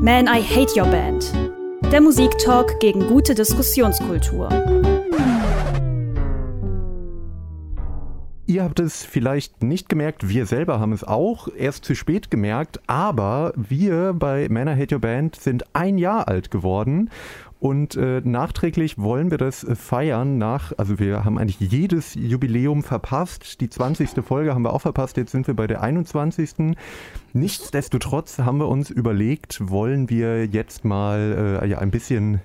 Man, I Hate Your Band. Der Musiktalk gegen gute Diskussionskultur. Ihr habt es vielleicht nicht gemerkt, wir selber haben es auch erst zu spät gemerkt, aber wir bei Man I Hate Your Band sind ein Jahr alt geworden und äh, nachträglich wollen wir das äh, feiern nach, also wir haben eigentlich jedes Jubiläum verpasst. Die 20. Folge haben wir auch verpasst, jetzt sind wir bei der 21. Nichtsdestotrotz haben wir uns überlegt, wollen wir jetzt mal äh, ja, ein bisschen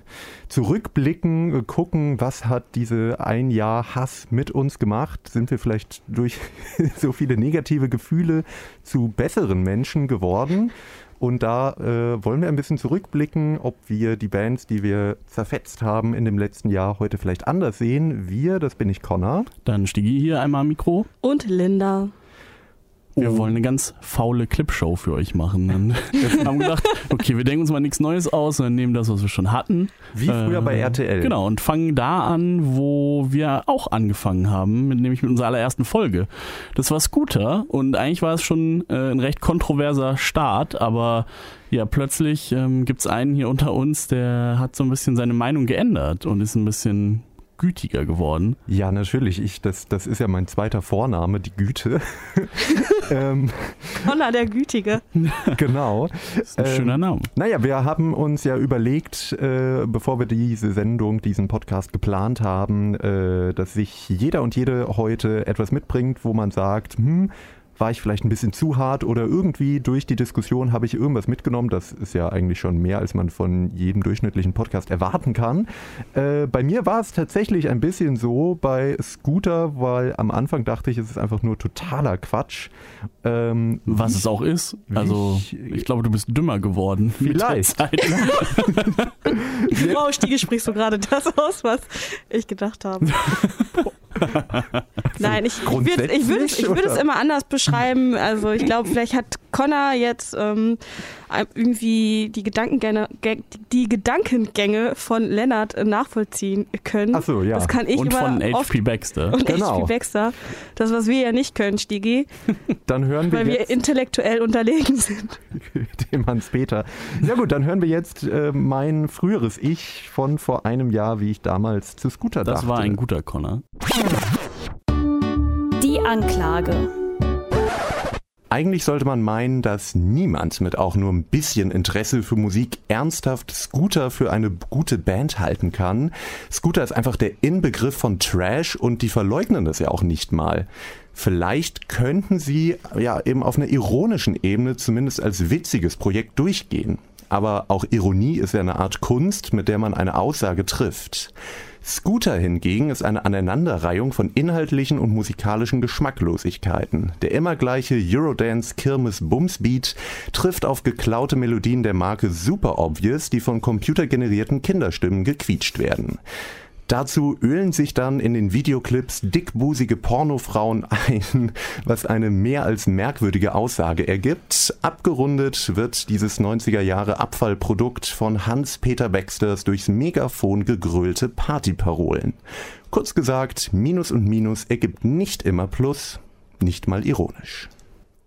zurückblicken, äh, gucken, was hat diese ein Jahr Hass mit uns gemacht? Sind wir vielleicht durch so viele negative Gefühle zu besseren Menschen geworden? Und da äh, wollen wir ein bisschen zurückblicken, ob wir die Bands, die wir zerfetzt haben in dem letzten Jahr, heute vielleicht anders sehen. Wir, das bin ich Connor. Dann Stigi hier einmal am Mikro. Und Linda. Wir oh. wollen eine ganz faule Clipshow für euch machen. Und wir haben gedacht, okay, wir denken uns mal nichts Neues aus, sondern nehmen das, was wir schon hatten. Wie früher äh, bei RTL. Genau, und fangen da an, wo wir auch angefangen haben, mit, nämlich mit unserer allerersten Folge. Das war Scooter und eigentlich war es schon äh, ein recht kontroverser Start, aber ja, plötzlich ähm, gibt es einen hier unter uns, der hat so ein bisschen seine Meinung geändert und ist ein bisschen gütiger geworden. Ja, natürlich. Ich, das, das ist ja mein zweiter Vorname, die Güte. ähm, Connor der Gütige. genau. Das ist ein ähm, schöner Name. Naja, wir haben uns ja überlegt, äh, bevor wir diese Sendung, diesen Podcast geplant haben, äh, dass sich jeder und jede heute etwas mitbringt, wo man sagt, hm, war ich vielleicht ein bisschen zu hart oder irgendwie durch die Diskussion habe ich irgendwas mitgenommen. Das ist ja eigentlich schon mehr, als man von jedem durchschnittlichen Podcast erwarten kann. Äh, bei mir war es tatsächlich ein bisschen so bei Scooter, weil am Anfang dachte ich, es ist einfach nur totaler Quatsch. Ähm, Was es auch ist. Also ich, ich, glaube, du bist dümmer geworden. Vielleicht. Frau Stiege, sprichst du gerade das aus, was ich gedacht habe. Nein, ich, ich würde ich würd es immer anders beschreiben. Also ich glaube, vielleicht hat Connor jetzt ähm, irgendwie die Gedankengänge, die Gedankengänge von Lennart äh, nachvollziehen können. Ach so, ja. Das kann ich und immer von HP Baxter. Und genau. HP Baxter. Das, was wir ja nicht können, Stigi. Dann hören wir Weil jetzt, wir intellektuell unterlegen sind. Dem Hans-Peter. Ja gut, dann hören wir jetzt äh, mein früheres Ich von vor einem Jahr, wie ich damals zu Scooter das dachte. Das war ein guter Connor. Die Anklage. Eigentlich sollte man meinen, dass niemand mit auch nur ein bisschen Interesse für Musik ernsthaft Scooter für eine gute Band halten kann. Scooter ist einfach der Inbegriff von Trash und die verleugnen das ja auch nicht mal. Vielleicht könnten sie ja eben auf einer ironischen Ebene zumindest als witziges Projekt durchgehen. Aber auch Ironie ist ja eine Art Kunst, mit der man eine Aussage trifft. Scooter hingegen ist eine Aneinanderreihung von inhaltlichen und musikalischen Geschmacklosigkeiten. Der immer gleiche Eurodance Kirmes Bumsbeat trifft auf geklaute Melodien der Marke Super Obvious, die von computergenerierten Kinderstimmen gequietscht werden. Dazu ölen sich dann in den Videoclips dickbusige Pornofrauen ein, was eine mehr als merkwürdige Aussage ergibt. Abgerundet wird dieses 90er Jahre Abfallprodukt von Hans-Peter Baxters durchs Megafon gegrölte Partyparolen. Kurz gesagt, Minus und Minus ergibt nicht immer Plus, nicht mal ironisch.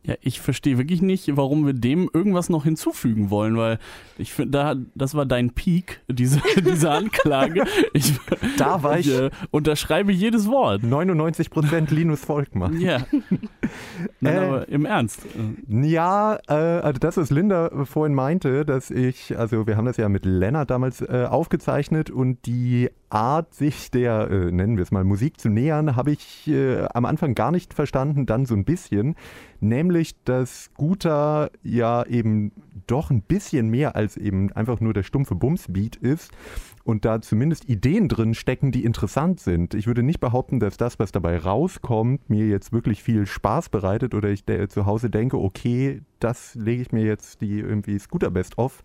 Ja, ich verstehe wirklich nicht, warum wir dem irgendwas noch hinzufügen wollen, weil ich finde, da, das war dein Peak, diese, diese Anklage. Ich, da war ich. ich äh, unterschreibe jedes Wort. 99% Linus Volkmann. Ja. Nein, äh, aber im Ernst. Ja, äh, also das, was Linda vorhin meinte, dass ich, also wir haben das ja mit Lennart damals äh, aufgezeichnet und die Art, sich der, äh, nennen wir es mal, Musik zu nähern, habe ich äh, am Anfang gar nicht verstanden, dann so ein bisschen. Nämlich, dass Scooter ja eben doch ein bisschen mehr als eben einfach nur der stumpfe Bumsbeat ist und da zumindest Ideen drin stecken, die interessant sind. Ich würde nicht behaupten, dass das, was dabei rauskommt, mir jetzt wirklich viel Spaß bereitet oder ich zu Hause denke, okay, das lege ich mir jetzt die irgendwie Scooter Best Off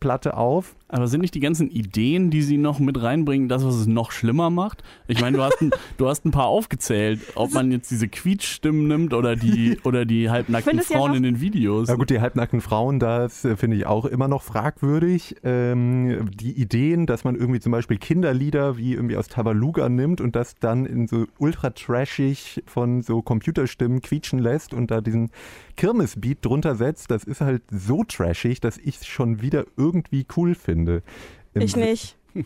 Platte auf. Aber sind nicht die ganzen Ideen, die sie noch mit reinbringen, das, was es noch schlimmer macht? Ich meine, du hast ein, du hast ein paar aufgezählt, ob man jetzt diese Quietschstimmen nimmt oder die, oder die halbnackten Frauen ja in den Videos. Ja gut, die halbnackten Frauen, das äh, finde ich auch immer noch fragwürdig. Ähm, die Ideen, dass man irgendwie zum Beispiel Kinderlieder wie irgendwie aus Tabaluga nimmt und das dann in so ultra trashig von so Computerstimmen quietschen lässt und da diesen Kirmesbeat drunter übersetzt, das ist halt so trashig, dass ich es schon wieder irgendwie cool finde. Im ich nicht.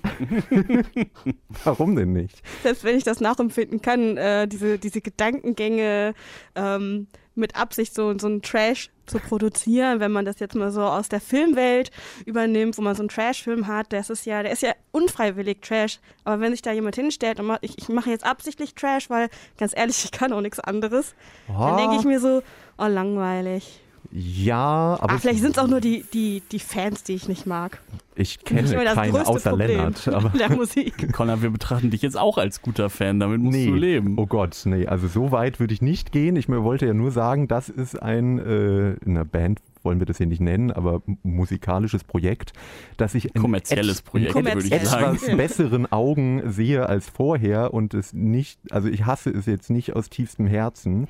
Warum denn nicht? Selbst wenn ich das nachempfinden kann, äh, diese, diese Gedankengänge ähm, mit Absicht so, so einen Trash zu produzieren, wenn man das jetzt mal so aus der Filmwelt übernimmt, wo man so einen Trash-Film hat, das ist ja, der ist ja unfreiwillig Trash. Aber wenn sich da jemand hinstellt und macht, ich, ich mache jetzt absichtlich Trash, weil ganz ehrlich, ich kann auch nichts anderes, oh. dann denke ich mir so, oh, langweilig. Ja, aber. Ach, vielleicht sind es auch nur die, die, die Fans, die ich nicht mag. Ich kenne keine außer Problem Lennart. Aber der Musik. Connor, wir betrachten dich jetzt auch als guter Fan, damit musst nee. du leben. Oh Gott, nee, also so weit würde ich nicht gehen. Ich wollte ja nur sagen, das ist ein, äh, eine Band, wollen wir das hier nicht nennen, aber musikalisches Projekt, das ich in kommerzielles Projekt, in würde ich sagen. etwas besseren Augen sehe als vorher und es nicht, also ich hasse es jetzt nicht aus tiefstem Herzen.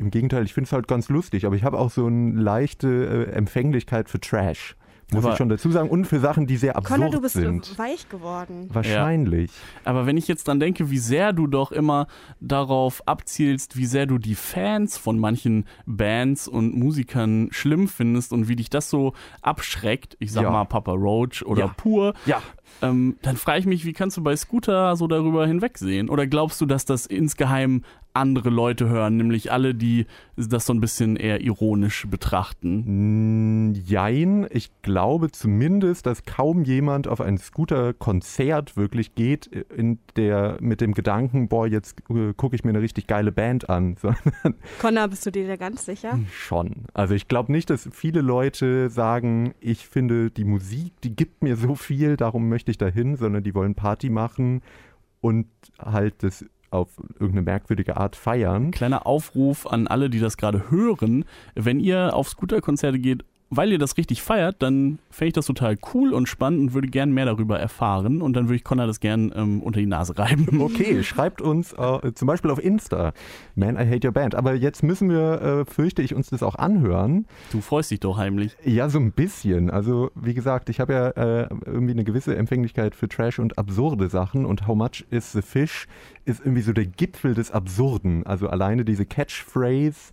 Im Gegenteil, ich finde es halt ganz lustig, aber ich habe auch so eine leichte äh, Empfänglichkeit für Trash. Muss aber ich schon dazu sagen. Und für Sachen, die sehr absurd Connor, du bist sind. weich geworden. Wahrscheinlich. Ja. Aber wenn ich jetzt dran denke, wie sehr du doch immer darauf abzielst, wie sehr du die Fans von manchen Bands und Musikern schlimm findest und wie dich das so abschreckt, ich sag ja. mal Papa Roach oder ja. Pur, ja. Ähm, dann frage ich mich, wie kannst du bei Scooter so darüber hinwegsehen? Oder glaubst du, dass das insgeheim andere Leute hören, nämlich alle, die das so ein bisschen eher ironisch betrachten? Mm, jein, ich glaube zumindest, dass kaum jemand auf ein Scooter-Konzert wirklich geht, in der mit dem Gedanken, boah, jetzt äh, gucke ich mir eine richtig geile Band an. Connor, bist du dir da ganz sicher? Schon. Also ich glaube nicht, dass viele Leute sagen, ich finde die Musik, die gibt mir so viel, darum möchte ich dahin, sondern die wollen Party machen und halt das auf irgendeine merkwürdige Art feiern. Kleiner Aufruf an alle, die das gerade hören. Wenn ihr auf Scooterkonzerte geht weil ihr das richtig feiert, dann fände ich das total cool und spannend und würde gern mehr darüber erfahren. Und dann würde ich Connor das gern ähm, unter die Nase reiben. Okay, schreibt uns äh, zum Beispiel auf Insta, Man, I Hate Your Band. Aber jetzt müssen wir, äh, fürchte ich, uns das auch anhören. Du freust dich doch heimlich. Ja, so ein bisschen. Also, wie gesagt, ich habe ja äh, irgendwie eine gewisse Empfänglichkeit für Trash und absurde Sachen. Und How Much is the Fish ist irgendwie so der Gipfel des Absurden. Also alleine diese Catchphrase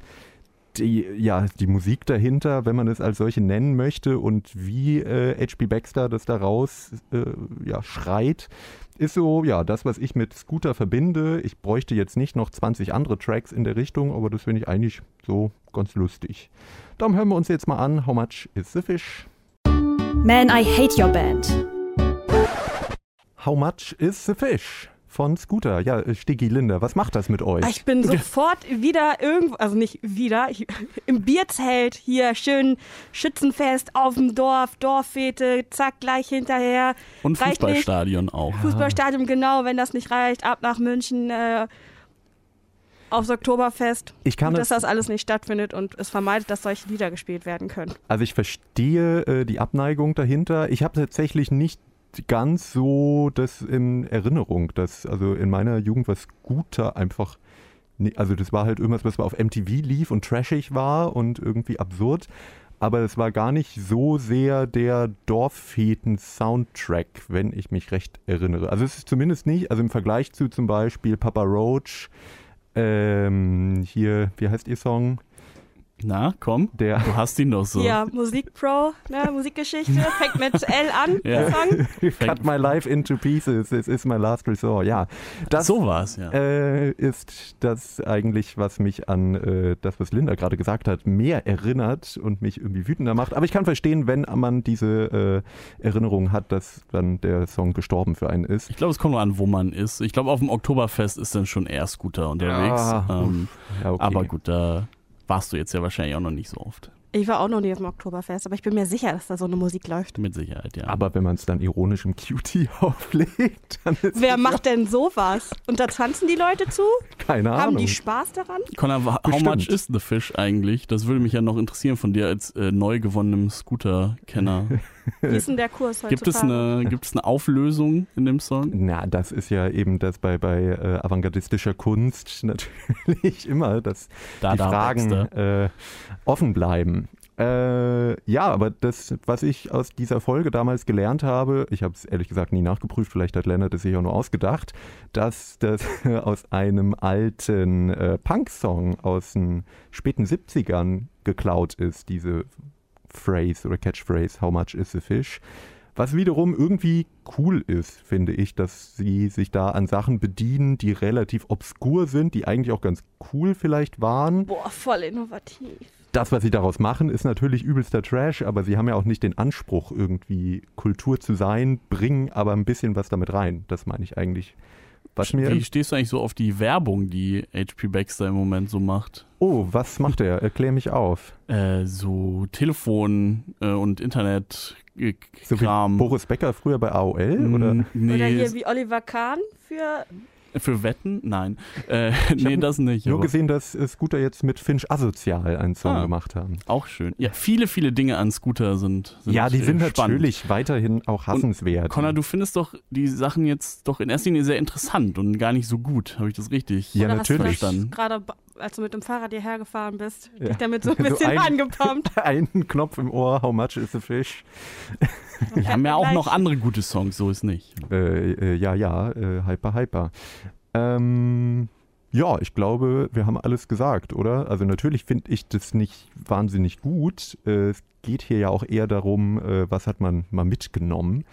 die, ja, die Musik dahinter, wenn man es als solche nennen möchte und wie äh, H.P. Baxter das daraus äh, ja, schreit, ist so, ja, das, was ich mit Scooter verbinde. Ich bräuchte jetzt nicht noch 20 andere Tracks in der Richtung, aber das finde ich eigentlich so ganz lustig. Darum hören wir uns jetzt mal an, How Much is the Fish? Man, I hate your band. How much is the fish? Von Scooter. Ja, Stiggy Linda, was macht das mit euch? Ich bin sofort wieder irgendwo, also nicht wieder, ich, im Bierzelt hier schön Schützenfest auf dem Dorf, Dorffete, zack, gleich hinterher. Und Fußballstadion auch. Fußballstadion, genau, wenn das nicht reicht, ab nach München. Äh, aufs Oktoberfest, ich kann dass das alles nicht stattfindet und es vermeidet, dass solche Lieder gespielt werden können. Also ich verstehe äh, die Abneigung dahinter. Ich habe tatsächlich nicht ganz so das in Erinnerung, dass also in meiner Jugend was Scooter einfach, also das war halt irgendwas, was auf MTV lief und trashig war und irgendwie absurd, aber es war gar nicht so sehr der Dorffeten-Soundtrack, wenn ich mich recht erinnere. Also es ist zumindest nicht, also im Vergleich zu zum Beispiel Papa Roach, ähm, hier, wie heißt ihr Song? Na, komm, der, du hast ihn doch so. Ja, Musikpro, ne, Musikgeschichte, fängt mit L an, ja. der Song. Cut my life into pieces, this is my last resort, ja. Das so war's, ja. Äh, ist das eigentlich, was mich an äh, das, was Linda gerade gesagt hat, mehr erinnert und mich irgendwie wütender macht. Aber ich kann verstehen, wenn man diese äh, Erinnerung hat, dass dann der Song gestorben für einen ist. Ich glaube, es kommt nur an, wo man ist. Ich glaube, auf dem Oktoberfest ist dann schon eher Scooter unterwegs. Ja, ähm, ja, okay. Aber gut, da warst du jetzt ja wahrscheinlich auch noch nicht so oft. Ich war auch noch nie auf dem Oktoberfest, aber ich bin mir sicher, dass da so eine Musik läuft. Mit Sicherheit, ja. Aber wenn man es dann ironisch im Cutie auflegt, dann ist Wer macht denn sowas? Und da tanzen die Leute zu? Keine Ahnung. Haben die Spaß daran? Connor, how Bestimmt. much is the fish eigentlich? Das würde mich ja noch interessieren von dir als äh, neu gewonnenem Scooter-Kenner. Wie ist denn der Kurs heutzutage? Gibt es, eine, gibt es eine Auflösung in dem Song? Na, das ist ja eben das bei, bei äh, avantgardistischer Kunst natürlich immer, dass da, die da Fragen äh, offen bleiben. Äh, ja, aber das, was ich aus dieser Folge damals gelernt habe, ich habe es ehrlich gesagt nie nachgeprüft, vielleicht hat Lennart es sich auch nur ausgedacht, dass das aus einem alten äh, Punk-Song aus den späten 70ern geklaut ist, diese Phrase oder Catchphrase, How much is a fish? Was wiederum irgendwie cool ist, finde ich, dass sie sich da an Sachen bedienen, die relativ obskur sind, die eigentlich auch ganz cool vielleicht waren. Boah, voll innovativ. Das, was sie daraus machen, ist natürlich übelster Trash, aber sie haben ja auch nicht den Anspruch, irgendwie Kultur zu sein, bringen aber ein bisschen was damit rein. Das meine ich eigentlich. Was mir Wie stehst du eigentlich so auf die Werbung, die HP Baxter im Moment so macht? Oh, was macht er? Erklär mich auf. Äh, so Telefon äh, und Internet so Kram. Boris Becker früher bei AOL? Mm, oder? Nee. oder hier wie Oliver Kahn für für Wetten? Nein. Äh, nee, das nicht. Nur aber. gesehen, dass Scooter jetzt mit Finch Asozial einen Song ah, gemacht haben. Auch schön. Ja, viele, viele Dinge an Scooter sind, sind Ja, die sind spannend. natürlich weiterhin auch hassenswert. Und Connor, du findest doch die Sachen jetzt doch in erster Linie sehr interessant und gar nicht so gut. Habe ich das richtig ja, natürlich. verstanden? Gerade als du mit dem Fahrrad hierher gefahren bist, ja. dich damit so ein bisschen so ein, angepumpt. Einen Knopf im Ohr, how much is a fish? Wir haben ja auch noch andere gute Songs, so ist nicht. Äh, äh, ja, ja, äh, hyper, hyper. Ähm, ja, ich glaube, wir haben alles gesagt, oder? Also natürlich finde ich das nicht wahnsinnig gut. Äh, es geht hier ja auch eher darum, äh, was hat man mal mitgenommen.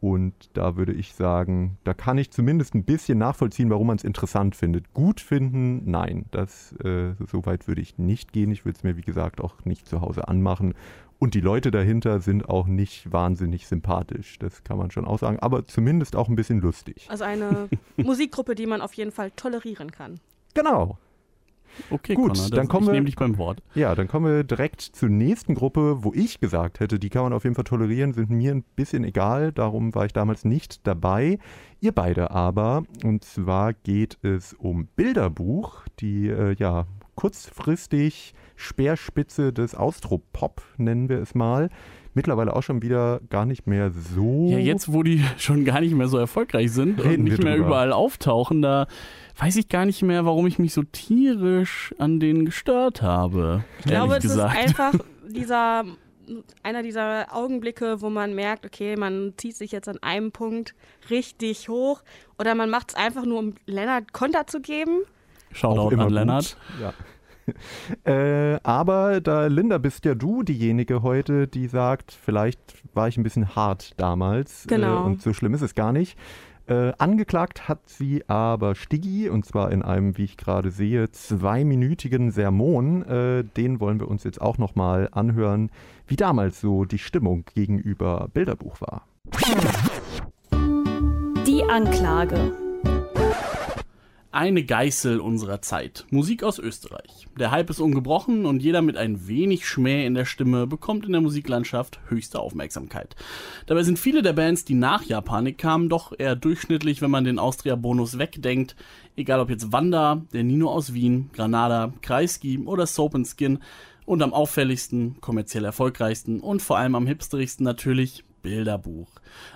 Und da würde ich sagen, da kann ich zumindest ein bisschen nachvollziehen, warum man es interessant findet. Gut finden, nein, das äh, so weit würde ich nicht gehen. Ich würde es mir, wie gesagt, auch nicht zu Hause anmachen. Und die Leute dahinter sind auch nicht wahnsinnig sympathisch, das kann man schon auch sagen, aber zumindest auch ein bisschen lustig. Also eine Musikgruppe, die man auf jeden Fall tolerieren kann. Genau. Okay, gut, Connor, dann kommen ich wir, dich beim Wort. Ja, dann kommen wir direkt zur nächsten Gruppe, wo ich gesagt hätte, die kann man auf jeden Fall tolerieren, sind mir ein bisschen egal, darum war ich damals nicht dabei. Ihr beide aber, und zwar geht es um Bilderbuch, die äh, ja kurzfristig Speerspitze des Austropop, nennen wir es mal. Mittlerweile auch schon wieder gar nicht mehr so. Ja, jetzt, wo die schon gar nicht mehr so erfolgreich sind und nicht mehr überall auftauchen, da weiß ich gar nicht mehr, warum ich mich so tierisch an denen gestört habe. Ich glaube, es ist einfach dieser einer dieser Augenblicke, wo man merkt, okay, man zieht sich jetzt an einem Punkt richtig hoch oder man macht es einfach nur, um Lennart Konter zu geben. Shoutout an Lennart. Ja. äh, aber da, Linda, bist ja du diejenige heute, die sagt, vielleicht war ich ein bisschen hart damals. Äh, genau. Äh, und so schlimm ist es gar nicht. Äh, angeklagt hat sie aber Stiggi, und zwar in einem, wie ich gerade sehe, zweiminütigen Sermon. Äh, den wollen wir uns jetzt auch nochmal anhören, wie damals so die Stimmung gegenüber Bilderbuch war. Die Anklage eine Geißel unserer Zeit. Musik aus Österreich. Der Hype ist ungebrochen und jeder mit ein wenig Schmäh in der Stimme bekommt in der Musiklandschaft höchste Aufmerksamkeit. Dabei sind viele der Bands, die nach Japanik kamen, doch eher durchschnittlich, wenn man den Austria-Bonus wegdenkt. Egal ob jetzt Wanda, der Nino aus Wien, Granada, Kreisky oder Soap and Skin und am auffälligsten, kommerziell erfolgreichsten und vor allem am hipsterigsten natürlich Bilderbuch.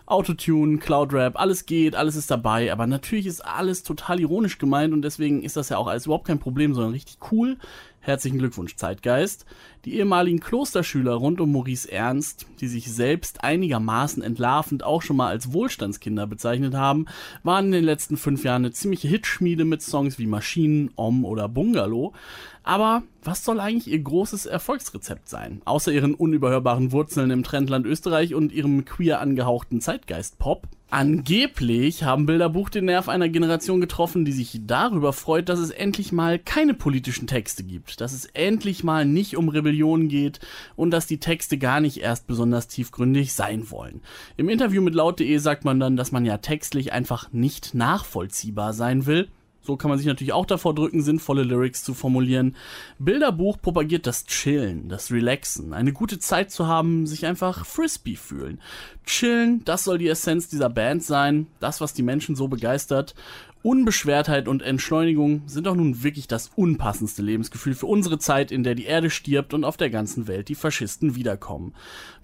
Autotune, Cloudrap, alles geht, alles ist dabei, aber natürlich ist alles total ironisch gemeint und deswegen ist das ja auch alles überhaupt kein Problem, sondern richtig cool. Herzlichen Glückwunsch, Zeitgeist. Die ehemaligen Klosterschüler rund um Maurice Ernst, die sich selbst einigermaßen entlarvend auch schon mal als Wohlstandskinder bezeichnet haben, waren in den letzten fünf Jahren eine ziemliche Hitschmiede mit Songs wie Maschinen, Om oder Bungalow. Aber was soll eigentlich ihr großes Erfolgsrezept sein? Außer ihren unüberhörbaren Wurzeln im Trendland Österreich und ihrem queer angehauchten Zeitgeist-Pop? Angeblich haben Bilderbuch den Nerv einer Generation getroffen, die sich darüber freut, dass es endlich mal keine politischen Texte gibt, dass es endlich mal nicht um Rebellion geht und dass die Texte gar nicht erst besonders tiefgründig sein wollen. Im Interview mit laut.de sagt man dann, dass man ja textlich einfach nicht nachvollziehbar sein will so kann man sich natürlich auch davor drücken, sinnvolle Lyrics zu formulieren. Bilderbuch propagiert das Chillen, das Relaxen, eine gute Zeit zu haben, sich einfach frisbee fühlen. Chillen, das soll die Essenz dieser Band sein, das, was die Menschen so begeistert. Unbeschwertheit und Entschleunigung sind doch nun wirklich das unpassendste Lebensgefühl für unsere Zeit, in der die Erde stirbt und auf der ganzen Welt die Faschisten wiederkommen.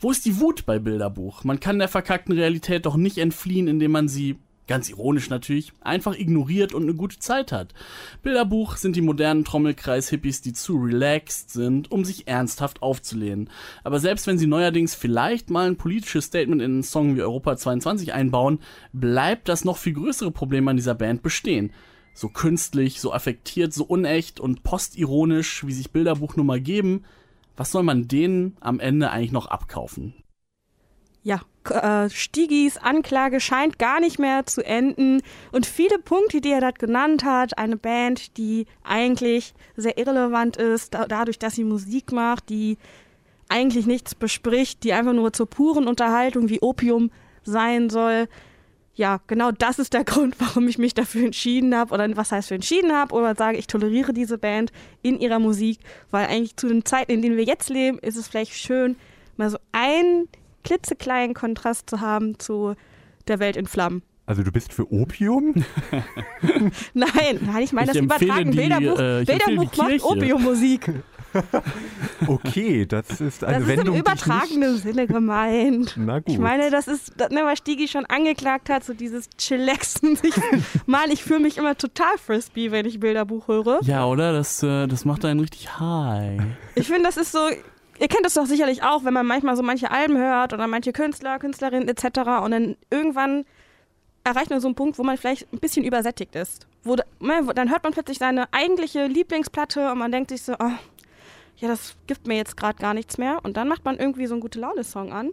Wo ist die Wut bei Bilderbuch? Man kann der verkackten Realität doch nicht entfliehen, indem man sie ganz ironisch natürlich, einfach ignoriert und eine gute Zeit hat. Bilderbuch sind die modernen Trommelkreis-Hippies, die zu relaxed sind, um sich ernsthaft aufzulehnen. Aber selbst wenn sie neuerdings vielleicht mal ein politisches Statement in einen Song wie Europa 22 einbauen, bleibt das noch viel größere Problem an dieser Band bestehen. So künstlich, so affektiert, so unecht und postironisch, wie sich Bilderbuch nun mal geben, was soll man denen am Ende eigentlich noch abkaufen? Ja, äh, Stigis Anklage scheint gar nicht mehr zu enden. Und viele Punkte, die er dort genannt hat, eine Band, die eigentlich sehr irrelevant ist, da, dadurch, dass sie Musik macht, die eigentlich nichts bespricht, die einfach nur zur puren Unterhaltung wie Opium sein soll. Ja, genau das ist der Grund, warum ich mich dafür entschieden habe oder was heißt für entschieden habe oder sage, ich toleriere diese Band in ihrer Musik, weil eigentlich zu den Zeiten, in denen wir jetzt leben, ist es vielleicht schön, mal so ein klitzekleinen Kontrast zu haben zu der Welt in Flammen. Also du bist für Opium? nein, nein, ich meine das übertragen. Die, Bilderbuch, äh, Bilderbuch macht Opiummusik. okay, das ist eine das Wendung. Das ist im übertragenen Sinne gemeint. Na gut. Ich meine, das ist, ne, was Stigi schon angeklagt hat, so dieses Chillaxen. Ich, Mann, ich fühle mich immer total frisbee, wenn ich Bilderbuch höre. Ja, oder? Das, äh, das macht einen richtig high. Ich finde, das ist so, ihr kennt das doch sicherlich auch, wenn man manchmal so manche Alben hört oder manche Künstler, Künstlerinnen etc. und dann irgendwann erreicht man so einen Punkt, wo man vielleicht ein bisschen übersättigt ist. Wo, ne, dann hört man plötzlich seine eigentliche Lieblingsplatte und man denkt sich so, oh, ja, das gibt mir jetzt gerade gar nichts mehr. Und dann macht man irgendwie so einen gute Laune-Song an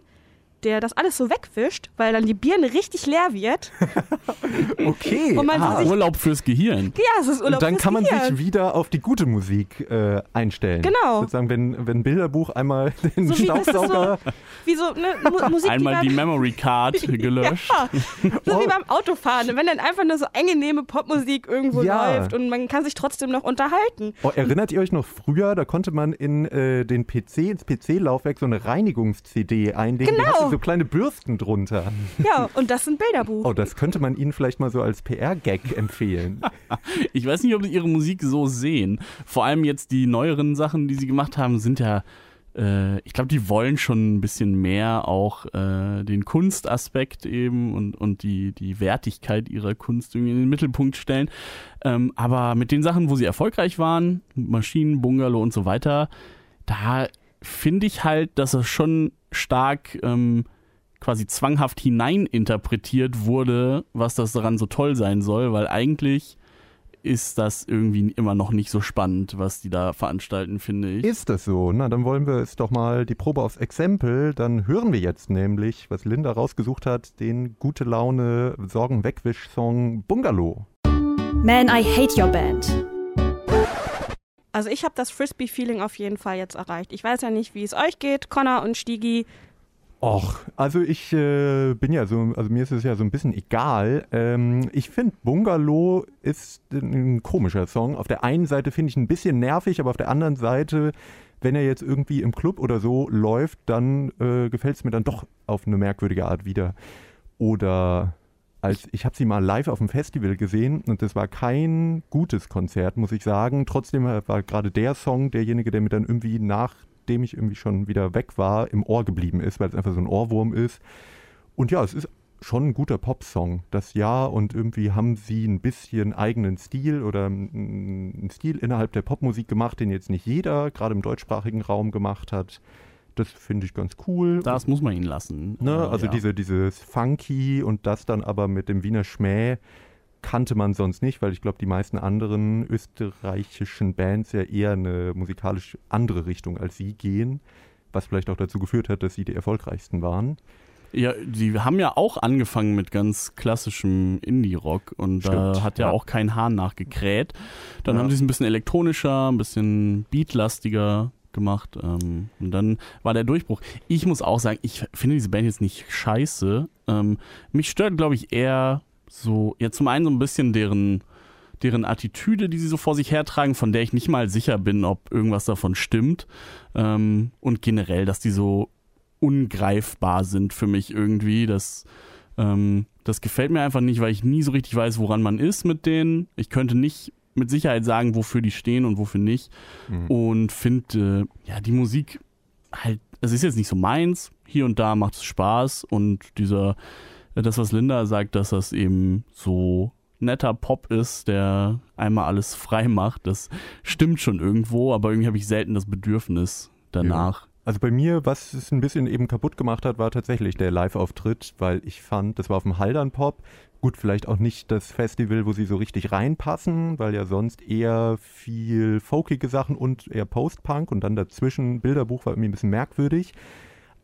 der das alles so wegwischt, weil dann die Birne richtig leer wird. okay. ah, sich, Urlaub fürs Gehirn. Ja, es ist Urlaub Und dann fürs kann man Gehirn. sich wieder auf die gute Musik äh, einstellen. Genau. Sozusagen, wenn, wenn Bilderbuch einmal den so Staubsauger... Wie, so, ne, Mu Musik, Einmal die, die Memory Card gelöscht. ja, so oh. wie beim Autofahren. Wenn dann einfach nur so angenehme Popmusik irgendwo ja. läuft und man kann sich trotzdem noch unterhalten. Oh, erinnert ihr euch noch früher, da konnte man in äh, den PC, ins PC-Laufwerk so eine Reinigungs-CD einlegen. Genau so kleine Bürsten drunter. Ja, und das ein Bilderbuch. Oh, das könnte man Ihnen vielleicht mal so als PR-Gag empfehlen. ich weiß nicht, ob Sie Ihre Musik so sehen. Vor allem jetzt die neueren Sachen, die Sie gemacht haben, sind ja äh, ich glaube, die wollen schon ein bisschen mehr auch äh, den Kunstaspekt eben und, und die, die Wertigkeit ihrer Kunst irgendwie in den Mittelpunkt stellen. Ähm, aber mit den Sachen, wo sie erfolgreich waren, Maschinen, Bungalow und so weiter, da finde ich halt, dass es schon stark ähm, quasi zwanghaft hineininterpretiert wurde, was das daran so toll sein soll, weil eigentlich ist das irgendwie immer noch nicht so spannend, was die da veranstalten, finde ich. Ist das so? Na, dann wollen wir es doch mal die Probe aufs Exempel. Dann hören wir jetzt nämlich, was Linda rausgesucht hat, den gute Laune Sorgen wegwisch Song Bungalow. Man, I hate your band. Also ich habe das Frisbee-Feeling auf jeden Fall jetzt erreicht. Ich weiß ja nicht, wie es euch geht, Connor und Stigi. Och, also ich äh, bin ja so, also mir ist es ja so ein bisschen egal. Ähm, ich finde Bungalow ist ein komischer Song. Auf der einen Seite finde ich ein bisschen nervig, aber auf der anderen Seite, wenn er jetzt irgendwie im Club oder so läuft, dann äh, gefällt es mir dann doch auf eine merkwürdige Art wieder. Oder als ich habe sie mal live auf dem Festival gesehen und das war kein gutes Konzert, muss ich sagen. Trotzdem war gerade der Song derjenige, der mir dann irgendwie nachdem ich irgendwie schon wieder weg war, im Ohr geblieben ist, weil es einfach so ein Ohrwurm ist. Und ja, es ist schon ein guter Popsong, das ja, und irgendwie haben sie ein bisschen eigenen Stil oder einen Stil innerhalb der Popmusik gemacht, den jetzt nicht jeder, gerade im deutschsprachigen Raum gemacht hat. Das finde ich ganz cool. Das muss man ihnen lassen. Ne? Also ja. diese, dieses Funky und das dann aber mit dem Wiener Schmäh kannte man sonst nicht, weil ich glaube, die meisten anderen österreichischen Bands ja eher eine musikalisch andere Richtung als sie gehen, was vielleicht auch dazu geführt hat, dass sie die erfolgreichsten waren. Ja, die haben ja auch angefangen mit ganz klassischem Indie-Rock und da hat ja, ja, auch kein Hahn nachgekräht. Dann ja. haben sie es ein bisschen elektronischer, ein bisschen beatlastiger gemacht. Ähm, und dann war der Durchbruch. Ich muss auch sagen, ich finde diese Band jetzt nicht scheiße. Ähm, mich stört, glaube ich, eher so, ja, zum einen so ein bisschen deren, deren Attitüde, die sie so vor sich hertragen, von der ich nicht mal sicher bin, ob irgendwas davon stimmt. Ähm, und generell, dass die so ungreifbar sind für mich irgendwie. Das, ähm, das gefällt mir einfach nicht, weil ich nie so richtig weiß, woran man ist mit denen. Ich könnte nicht mit Sicherheit sagen, wofür die stehen und wofür nicht. Mhm. Und finde, äh, ja, die Musik halt, es ist jetzt nicht so meins. Hier und da macht es Spaß und dieser das, was Linda sagt, dass das eben so netter Pop ist, der einmal alles frei macht, das stimmt schon irgendwo, aber irgendwie habe ich selten das Bedürfnis danach. Ja. Also bei mir, was es ein bisschen eben kaputt gemacht hat, war tatsächlich der Live-Auftritt, weil ich fand, das war auf dem Haldern Pop. Gut, vielleicht auch nicht das Festival, wo sie so richtig reinpassen, weil ja sonst eher viel folkige Sachen und eher Post-Punk und dann dazwischen Bilderbuch war irgendwie ein bisschen merkwürdig.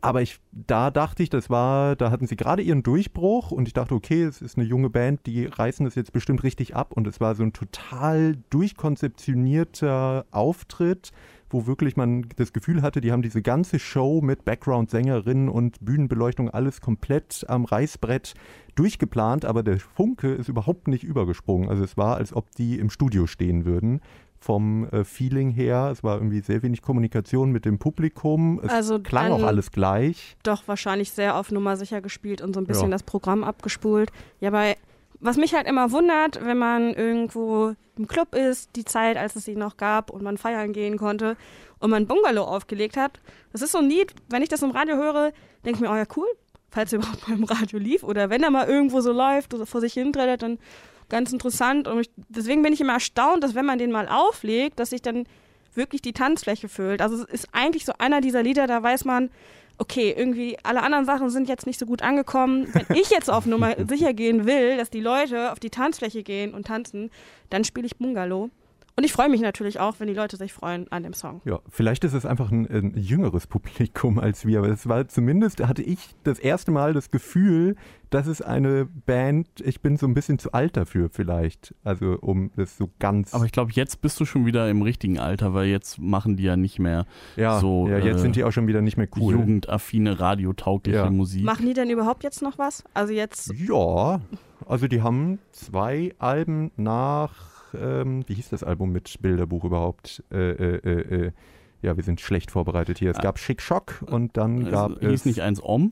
Aber ich, da dachte ich, das war, da hatten sie gerade ihren Durchbruch und ich dachte, okay, es ist eine junge Band, die reißen das jetzt bestimmt richtig ab und es war so ein total durchkonzeptionierter Auftritt, wo wirklich man das Gefühl hatte, die haben diese ganze Show mit Background-Sängerinnen und Bühnenbeleuchtung alles komplett am Reißbrett durchgeplant, aber der Funke ist überhaupt nicht übergesprungen. Also es war, als ob die im Studio stehen würden vom äh, Feeling her. Es war irgendwie sehr wenig Kommunikation mit dem Publikum. Es also klang auch alles gleich. Doch wahrscheinlich sehr auf Nummer sicher gespielt und so ein bisschen ja. das Programm abgespult. Ja, bei was mich halt immer wundert, wenn man irgendwo im Club ist, die Zeit, als es sie noch gab und man feiern gehen konnte und man Bungalow aufgelegt hat. Das ist so ein Lied, wenn ich das im Radio höre, denke ich mir, oh ja, cool, falls er überhaupt mal im Radio lief oder wenn er mal irgendwo so läuft oder vor sich hin trällert, dann ganz interessant. Und ich, deswegen bin ich immer erstaunt, dass wenn man den mal auflegt, dass sich dann wirklich die Tanzfläche füllt. Also es ist eigentlich so einer dieser Lieder, da weiß man, okay, irgendwie alle anderen Sachen sind jetzt nicht so gut angekommen. Wenn ich jetzt auf Nummer sicher gehen will, dass die Leute auf die Tanzfläche gehen und tanzen, dann spiele ich Bungalow. Und ich freue mich natürlich auch, wenn die Leute sich freuen an dem Song. Ja, vielleicht ist es einfach ein, ein jüngeres Publikum als wir, aber es war zumindest, hatte ich das erste Mal das Gefühl, dass es eine Band, ich bin so ein bisschen zu alt dafür vielleicht, also um das so ganz... Aber ich glaube, jetzt bist du schon wieder im richtigen Alter, weil jetzt machen die ja nicht mehr ja, so... Ja, jetzt äh, sind die auch schon wieder nicht mehr cool. Jugendaffine, radiotaugliche ja. Musik. Machen die denn überhaupt jetzt noch was? Also jetzt... Ja, also die haben zwei Alben nach ähm, wie hieß das Album mit Bilderbuch überhaupt? Äh, äh, äh, äh ja, wir sind schlecht vorbereitet hier. Es gab Schick Schock und dann gab es. Hieß nicht eins Om?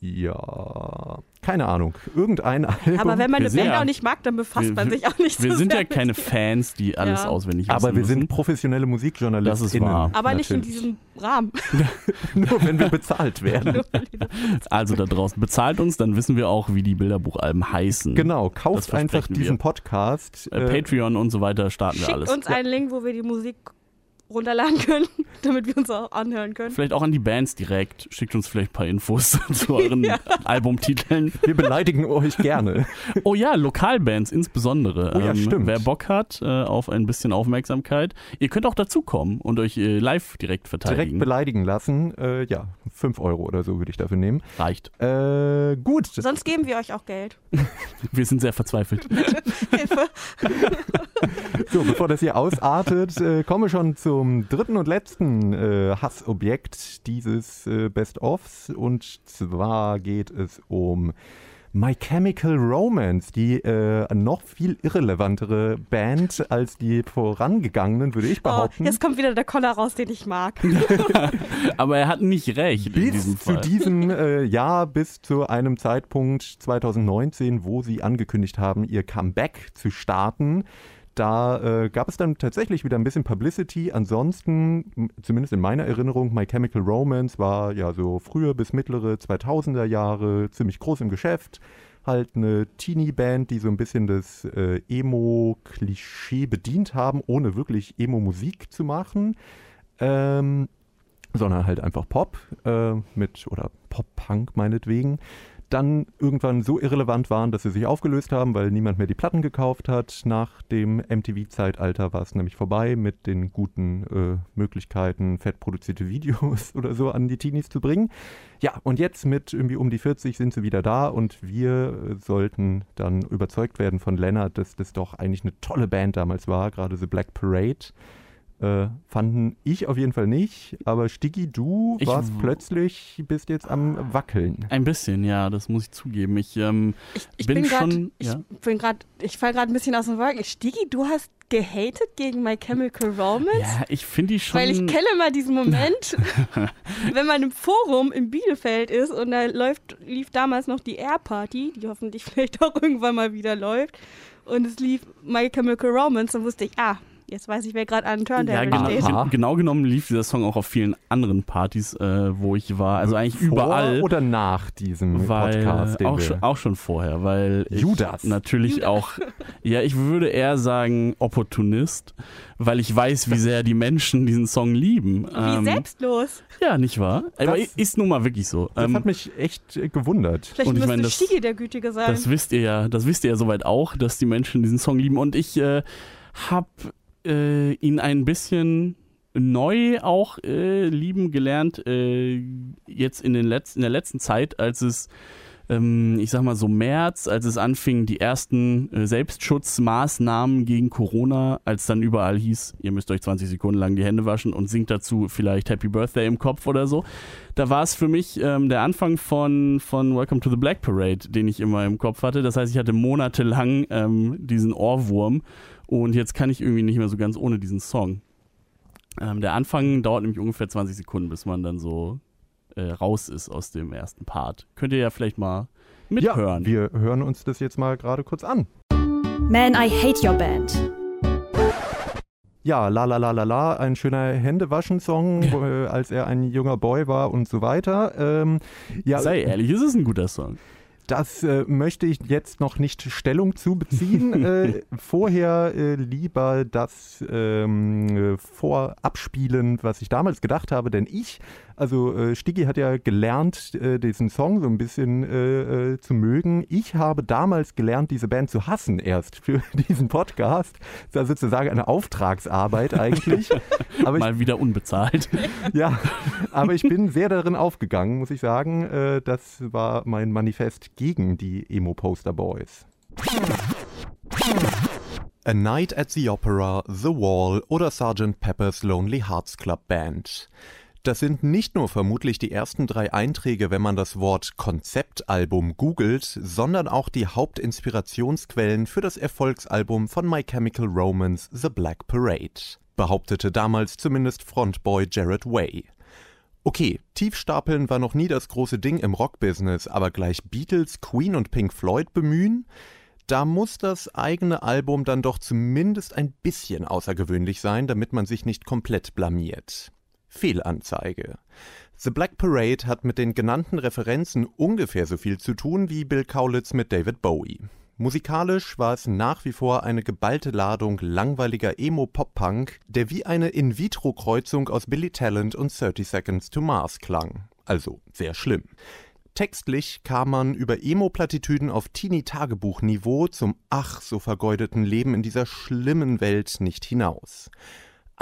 Ja, keine Ahnung. Irgendein Album. Aber wenn man eine Band ja, auch nicht mag, dann befasst wir, man sich auch nicht Wir so sind ja keine Fans, die alles ja. auswendig wissen Aber wir müssen. sind professionelle Musikjournalisten. Das ist wahr. Aber natürlich. nicht in diesem Rahmen. Nur wenn wir bezahlt werden. also da draußen, bezahlt uns, dann wissen wir auch, wie die Bilderbuchalben heißen. Genau, kauft einfach diesen wir. Podcast. Äh, Patreon und so weiter starten wir alles. uns einen Link, wo wir die Musik runterladen können, damit wir uns auch anhören können. Vielleicht auch an die Bands direkt. Schickt uns vielleicht ein paar Infos zu euren ja. Albumtiteln. Wir beleidigen euch gerne. Oh ja, Lokalbands insbesondere. Oh ja, ähm, stimmt. Wer Bock hat äh, auf ein bisschen Aufmerksamkeit, ihr könnt auch dazukommen und euch äh, live direkt verteidigen. Direkt beleidigen lassen. Äh, ja, 5 Euro oder so würde ich dafür nehmen. Reicht. Äh, gut. Sonst geben wir euch auch Geld. wir sind sehr verzweifelt. Hilfe. so, bevor das hier ausartet, äh, kommen wir schon zu zum dritten und letzten äh, Hassobjekt dieses äh, Best-ofs. Und zwar geht es um My Chemical Romance, die äh, noch viel irrelevantere Band als die vorangegangenen, würde ich oh, behaupten. Oh, jetzt kommt wieder der Koller raus, den ich mag. Aber er hat nicht recht. Bis in diesem Fall. zu diesem äh, Jahr, bis zu einem Zeitpunkt 2019, wo sie angekündigt haben, ihr Comeback zu starten. Da äh, gab es dann tatsächlich wieder ein bisschen Publicity. Ansonsten, zumindest in meiner Erinnerung, My Chemical Romance war ja so frühe bis mittlere 2000er Jahre ziemlich groß im Geschäft. Halt eine Teenie-Band, die so ein bisschen das äh, Emo-Klischee bedient haben, ohne wirklich Emo-Musik zu machen. Ähm, sondern halt einfach Pop äh, mit oder Pop-Punk meinetwegen dann irgendwann so irrelevant waren, dass sie sich aufgelöst haben, weil niemand mehr die Platten gekauft hat. Nach dem MTV-Zeitalter war es nämlich vorbei mit den guten äh, Möglichkeiten, fettproduzierte Videos oder so an die Teenies zu bringen. Ja, und jetzt mit irgendwie um die 40 sind sie wieder da und wir sollten dann überzeugt werden von Lennart, dass das doch eigentlich eine tolle Band damals war, gerade The Black Parade. Äh, fanden ich auf jeden Fall nicht, aber Stiggy, du ich warst plötzlich, bist jetzt am Wackeln. Ein bisschen, ja, das muss ich zugeben. Ich, ähm, ich, ich bin, bin grad, schon. Ich ja? bin gerade, ich fall gerade ein bisschen aus dem Wolken. Stiggy, du hast gehatet gegen My Chemical Romance? Ja, ich finde die schon. Weil ich kenne mal diesen Moment, wenn man im Forum in Bielefeld ist und da läuft, lief damals noch die Air Party, die hoffentlich vielleicht auch irgendwann mal wieder läuft. Und es lief My Chemical Romance, dann wusste ich, ah, Jetzt weiß ich, wer gerade an Turntable ja, genau, steht. Genau genommen lief dieser Song auch auf vielen anderen Partys, äh, wo ich war. Also eigentlich Vor überall. oder nach diesem weil, Podcast? Auch schon, auch schon vorher, weil Judas. ich natürlich Judas. auch, ja, ich würde eher sagen Opportunist, weil ich weiß, wie sehr die Menschen diesen Song lieben. Wie ähm, selbstlos. Ja, nicht wahr? Aber das, ist nun mal wirklich so. Das ähm, hat mich echt äh, gewundert. Vielleicht und ich müsste das, Stigi der Gütige sein. Das wisst ihr ja, das wisst ihr ja soweit auch, dass die Menschen diesen Song lieben. Und ich äh, habe äh, ihn ein bisschen neu auch äh, lieben gelernt, äh, jetzt in, den Letz-, in der letzten Zeit, als es, ähm, ich sag mal so März, als es anfing, die ersten äh, Selbstschutzmaßnahmen gegen Corona, als dann überall hieß, ihr müsst euch 20 Sekunden lang die Hände waschen und singt dazu vielleicht Happy Birthday im Kopf oder so. Da war es für mich ähm, der Anfang von, von Welcome to the Black Parade, den ich immer im Kopf hatte. Das heißt, ich hatte monatelang ähm, diesen Ohrwurm und jetzt kann ich irgendwie nicht mehr so ganz ohne diesen Song. Ähm, der Anfang dauert nämlich ungefähr 20 Sekunden, bis man dann so äh, raus ist aus dem ersten Part. Könnt ihr ja vielleicht mal mithören. Ja, wir hören uns das jetzt mal gerade kurz an. Man, I hate your band. Ja, la la la la la, ein schöner Händewaschen-Song, ja. äh, als er ein junger Boy war und so weiter. Ähm, ja, Sei ehrlich, es ist ein guter Song. Das äh, möchte ich jetzt noch nicht Stellung zu beziehen. äh, vorher äh, lieber das ähm, vorabspielen, was ich damals gedacht habe, denn ich also äh, Stiggy hat ja gelernt, äh, diesen Song so ein bisschen äh, äh, zu mögen. Ich habe damals gelernt, diese Band zu hassen erst für diesen Podcast. Das ist sozusagen eine Auftragsarbeit eigentlich. aber Mal wieder unbezahlt. ja, aber ich bin sehr darin aufgegangen, muss ich sagen. Äh, das war mein Manifest gegen die Emo-Poster Boys. A Night at the Opera, The Wall oder Sgt. Pepper's Lonely Hearts Club Band. Das sind nicht nur vermutlich die ersten drei Einträge, wenn man das Wort Konzeptalbum googelt, sondern auch die Hauptinspirationsquellen für das Erfolgsalbum von My Chemical Romance The Black Parade, behauptete damals zumindest Frontboy Jared Way. Okay, Tiefstapeln war noch nie das große Ding im Rockbusiness, aber gleich Beatles, Queen und Pink Floyd bemühen? Da muss das eigene Album dann doch zumindest ein bisschen außergewöhnlich sein, damit man sich nicht komplett blamiert. Fehlanzeige. The Black Parade hat mit den genannten Referenzen ungefähr so viel zu tun wie Bill Kaulitz mit David Bowie. Musikalisch war es nach wie vor eine geballte Ladung langweiliger Emo-Pop-Punk, der wie eine In-vitro-Kreuzung aus Billy Talent und 30 Seconds to Mars klang. Also sehr schlimm. Textlich kam man über Emo-Plattitüden auf Teenie-Tagebuch-Niveau zum ach so vergeudeten Leben in dieser schlimmen Welt nicht hinaus.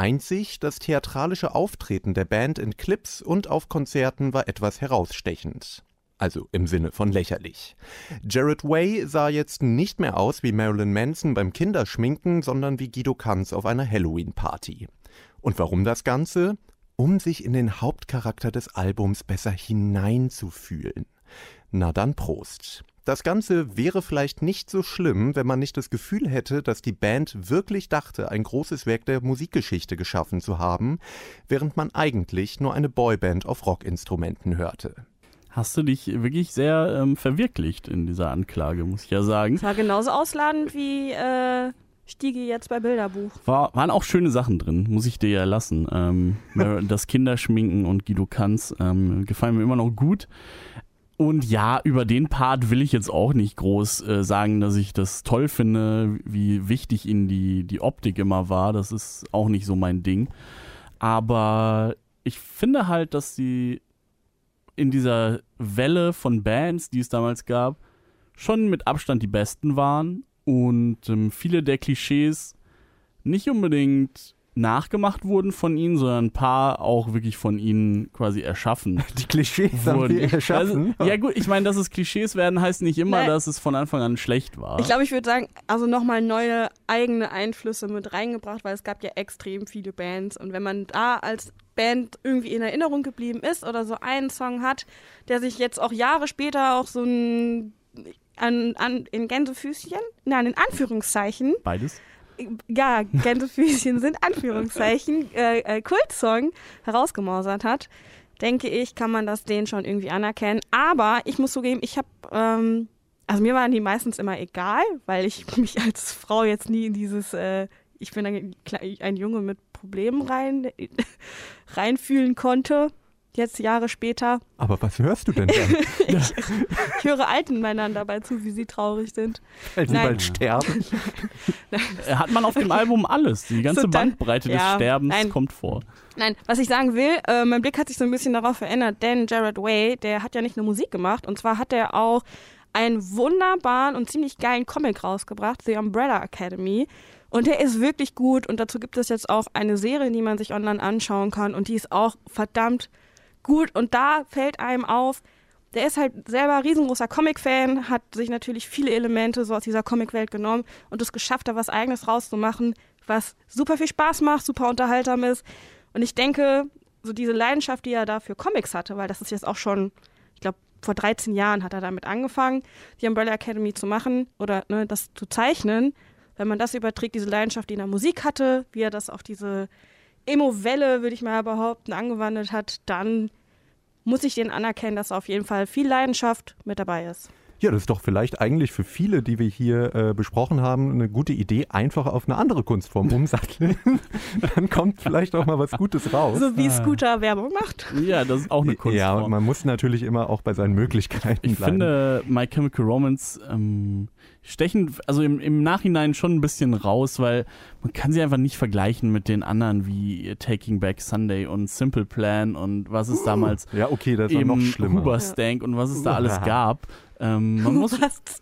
Einzig das theatralische Auftreten der Band in Clips und auf Konzerten war etwas herausstechend. Also im Sinne von lächerlich. Jared Way sah jetzt nicht mehr aus wie Marilyn Manson beim Kinderschminken, sondern wie Guido Kanz auf einer Halloween-Party. Und warum das Ganze? Um sich in den Hauptcharakter des Albums besser hineinzufühlen. Na dann Prost. Das Ganze wäre vielleicht nicht so schlimm, wenn man nicht das Gefühl hätte, dass die Band wirklich dachte, ein großes Werk der Musikgeschichte geschaffen zu haben, während man eigentlich nur eine Boyband auf Rockinstrumenten hörte. Hast du dich wirklich sehr ähm, verwirklicht in dieser Anklage, muss ich ja sagen. Es war genauso ausladend wie äh, Stiege jetzt bei Bilderbuch. War, waren auch schöne Sachen drin, muss ich dir ja lassen. Ähm, das Kinderschminken und Guido Kanz ähm, gefallen mir immer noch gut. Und ja, über den Part will ich jetzt auch nicht groß äh, sagen, dass ich das toll finde, wie wichtig ihnen die, die Optik immer war. Das ist auch nicht so mein Ding. Aber ich finde halt, dass sie in dieser Welle von Bands, die es damals gab, schon mit Abstand die besten waren und ähm, viele der Klischees nicht unbedingt nachgemacht wurden von ihnen, sondern ein paar auch wirklich von ihnen quasi erschaffen. Die Klischees wurden. haben die erschaffen? Also, ja gut, ich meine, dass es Klischees werden, heißt nicht immer, Nein. dass es von Anfang an schlecht war. Ich glaube, ich würde sagen, also nochmal neue eigene Einflüsse mit reingebracht, weil es gab ja extrem viele Bands und wenn man da als Band irgendwie in Erinnerung geblieben ist oder so einen Song hat, der sich jetzt auch Jahre später auch so ein an, an, in Gänsefüßchen, nein, in Anführungszeichen. Beides ja, Gänsefüßchen sind Anführungszeichen, äh, äh, Kultsong herausgemausert hat, denke ich, kann man das denen schon irgendwie anerkennen. Aber ich muss zugeben, ich habe, ähm, also mir waren die meistens immer egal, weil ich mich als Frau jetzt nie in dieses äh, ich bin ein, ein Junge mit Problemen rein, reinfühlen konnte jetzt Jahre später. Aber was hörst du denn dann? ich, ich, höre alten Männern dabei zu, wie sie traurig sind. Weil sie Nein. bald sterben. Hat man auf dem Album alles. Die ganze so dann, Bandbreite ja, des Sterbens Nein. kommt vor. Nein, was ich sagen will, äh, mein Blick hat sich so ein bisschen darauf verändert, denn Jared Way, der hat ja nicht nur Musik gemacht, und zwar hat er auch einen wunderbaren und ziemlich geilen Comic rausgebracht, The Umbrella Academy. Und der ist wirklich gut und dazu gibt es jetzt auch eine Serie, die man sich online anschauen kann und die ist auch verdammt gut. Und da fällt einem auf, der ist halt selber riesengroßer Comic-Fan, hat sich natürlich viele Elemente so aus dieser Comic-Welt genommen und es geschafft, da was Eigenes rauszumachen, was super viel Spaß macht, super unterhaltsam ist. Und ich denke, so diese Leidenschaft, die er da für Comics hatte, weil das ist jetzt auch schon, ich glaube, vor 13 Jahren hat er damit angefangen, die Umbrella Academy zu machen oder ne, das zu zeichnen. Wenn man das überträgt, diese Leidenschaft, die in der Musik hatte, wie er das auf diese Emo-Welle, würde ich mal behaupten, angewandelt hat, dann muss ich den anerkennen, dass auf jeden Fall viel Leidenschaft mit dabei ist. Ja, das ist doch vielleicht eigentlich für viele, die wir hier äh, besprochen haben, eine gute Idee, einfach auf eine andere Kunstform umsatteln. Dann kommt vielleicht auch mal was Gutes raus. So wie Scooter Werbung macht. Ja, das ist auch eine Kunstform. Ja, und man muss natürlich immer auch bei seinen Möglichkeiten ich bleiben. Ich finde My Chemical Romance ähm, stechen also im, im Nachhinein schon ein bisschen raus, weil man kann sie einfach nicht vergleichen mit den anderen wie Taking Back Sunday und Simple Plan und was es damals ja, okay, das eben noch schlimmer. Huberstank und was es da alles gab. Ähm, man muss,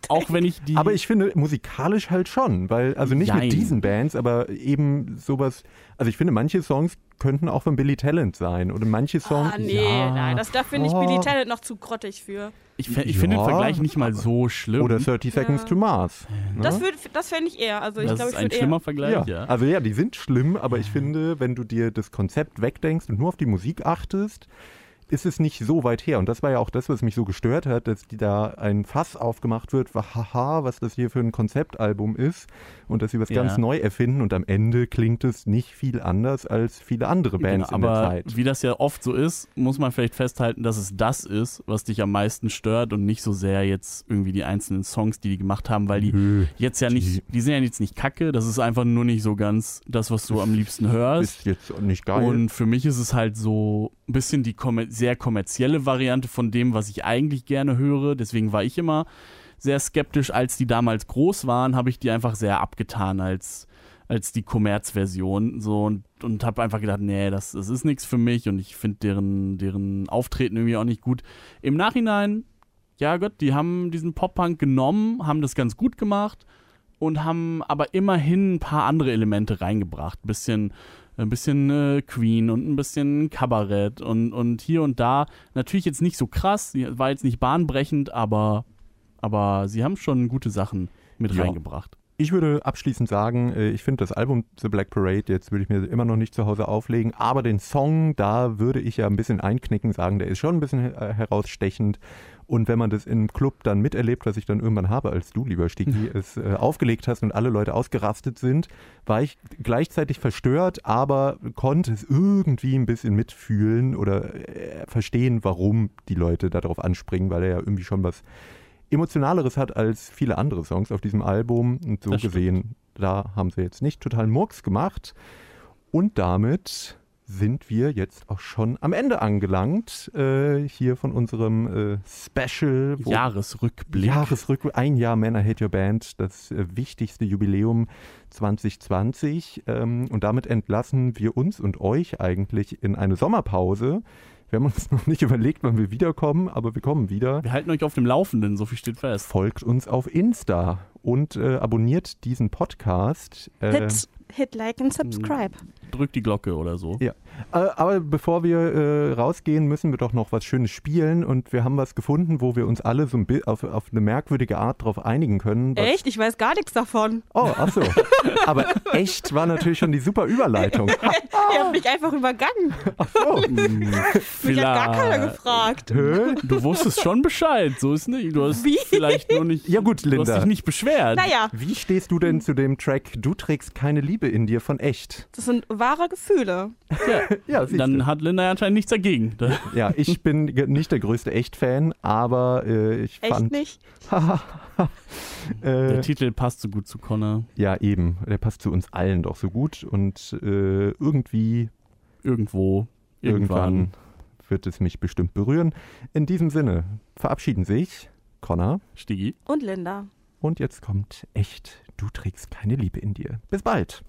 auch wenn ich die. Aber ich finde musikalisch halt schon, weil, also nicht Jein. mit diesen Bands, aber eben sowas. Also ich finde, manche Songs könnten auch von Billy Talent sein. Oder manche Songs. Ah, nee, ja. nein, das, da finde ich oh. Billy Talent noch zu grottig für. Ich, ich ja. finde den Vergleich nicht mal so schlimm. Oder 30 Seconds ja. to Mars. Ne? Das, das fände ich eher. Also ich das glaub, ist ein schlimmer eher. Vergleich, ja. Also ja, die sind schlimm, aber ich finde, wenn du dir das Konzept wegdenkst und nur auf die Musik achtest, ist es nicht so weit her. Und das war ja auch das, was mich so gestört hat, dass die da ein Fass aufgemacht wird, haha, was das hier für ein Konzeptalbum ist und dass sie was ja. ganz neu erfinden und am Ende klingt es nicht viel anders als viele andere Bands genau, in der Zeit. Wie das ja oft so ist, muss man vielleicht festhalten, dass es das ist, was dich am meisten stört und nicht so sehr jetzt irgendwie die einzelnen Songs, die die gemacht haben, weil die Nö, jetzt ja nicht, die sind ja jetzt nicht kacke, das ist einfach nur nicht so ganz das, was du am liebsten hörst. Ist jetzt nicht geil. Und für mich ist es halt so ein bisschen die sehr kommerzielle Variante von dem, was ich eigentlich gerne höre. Deswegen war ich immer sehr skeptisch. Als die damals groß waren, habe ich die einfach sehr abgetan als, als die Kommerzversion. So und, und habe einfach gedacht, nee, das, das ist nichts für mich und ich finde deren, deren Auftreten irgendwie auch nicht gut. Im Nachhinein, ja Gott, die haben diesen Pop-Punk genommen, haben das ganz gut gemacht und haben aber immerhin ein paar andere Elemente reingebracht. Bisschen ein bisschen äh, Queen und ein bisschen Kabarett und, und hier und da. Natürlich jetzt nicht so krass, war jetzt nicht bahnbrechend, aber, aber sie haben schon gute Sachen mit ja. reingebracht. Ich würde abschließend sagen, äh, ich finde das Album The Black Parade, jetzt würde ich mir immer noch nicht zu Hause auflegen, aber den Song, da würde ich ja ein bisschen einknicken, sagen, der ist schon ein bisschen äh, herausstechend. Und wenn man das im Club dann miterlebt, was ich dann irgendwann habe, als du, lieber Stiki, es äh, aufgelegt hast und alle Leute ausgerastet sind, war ich gleichzeitig verstört, aber konnte es irgendwie ein bisschen mitfühlen oder äh, verstehen, warum die Leute darauf anspringen, weil er ja irgendwie schon was emotionaleres hat als viele andere Songs auf diesem Album. Und so das gesehen, stimmt. da haben sie jetzt nicht total Murks gemacht. Und damit sind wir jetzt auch schon am Ende angelangt. Äh, hier von unserem äh, Special. Jahresrückblick. Jahresrückblick. Ein Jahr Männer Hate Your Band, das äh, wichtigste Jubiläum 2020. Ähm, und damit entlassen wir uns und euch eigentlich in eine Sommerpause. Wir haben uns noch nicht überlegt, wann wir wiederkommen, aber wir kommen wieder. Wir halten euch auf dem Laufenden, so viel steht fest. Folgt uns auf Insta und äh, abonniert diesen Podcast. Äh, hit, hit like and subscribe. Drückt die Glocke oder so. Ja. Äh, aber bevor wir äh, rausgehen, müssen wir doch noch was Schönes spielen und wir haben was gefunden, wo wir uns alle so ein auf, auf eine merkwürdige Art darauf einigen können. Echt? Ich weiß gar nichts davon. Oh, ach so. aber echt war natürlich schon die super Überleitung. Ihr habt mich einfach übergangen. Ach so. mich hat gar keiner gefragt. Hä? Du wusstest schon Bescheid, so ist nicht. Du hast Wie? vielleicht nur nicht. Ja gut, Linda. Du hast dich nicht beschwert. Naja. Wie stehst du denn zu dem Track Du trägst keine Liebe in dir von echt? Das sind wahre Gefühle. Ja, Ja, dann du. hat Linda ja anscheinend nichts dagegen. ja, ich bin nicht der größte Echt-Fan, aber äh, ich Echt fand. nicht? Der äh, Titel passt so gut zu Connor. ja, eben. Der passt zu uns allen doch so gut und äh, irgendwie, Irgendwo, irgendwann. irgendwann. wird es mich bestimmt berühren. In diesem Sinne verabschieden sich Connor Stigi. Und Linda. und jetzt kommt echt, du trägst keine Liebe in dir. Bis bald.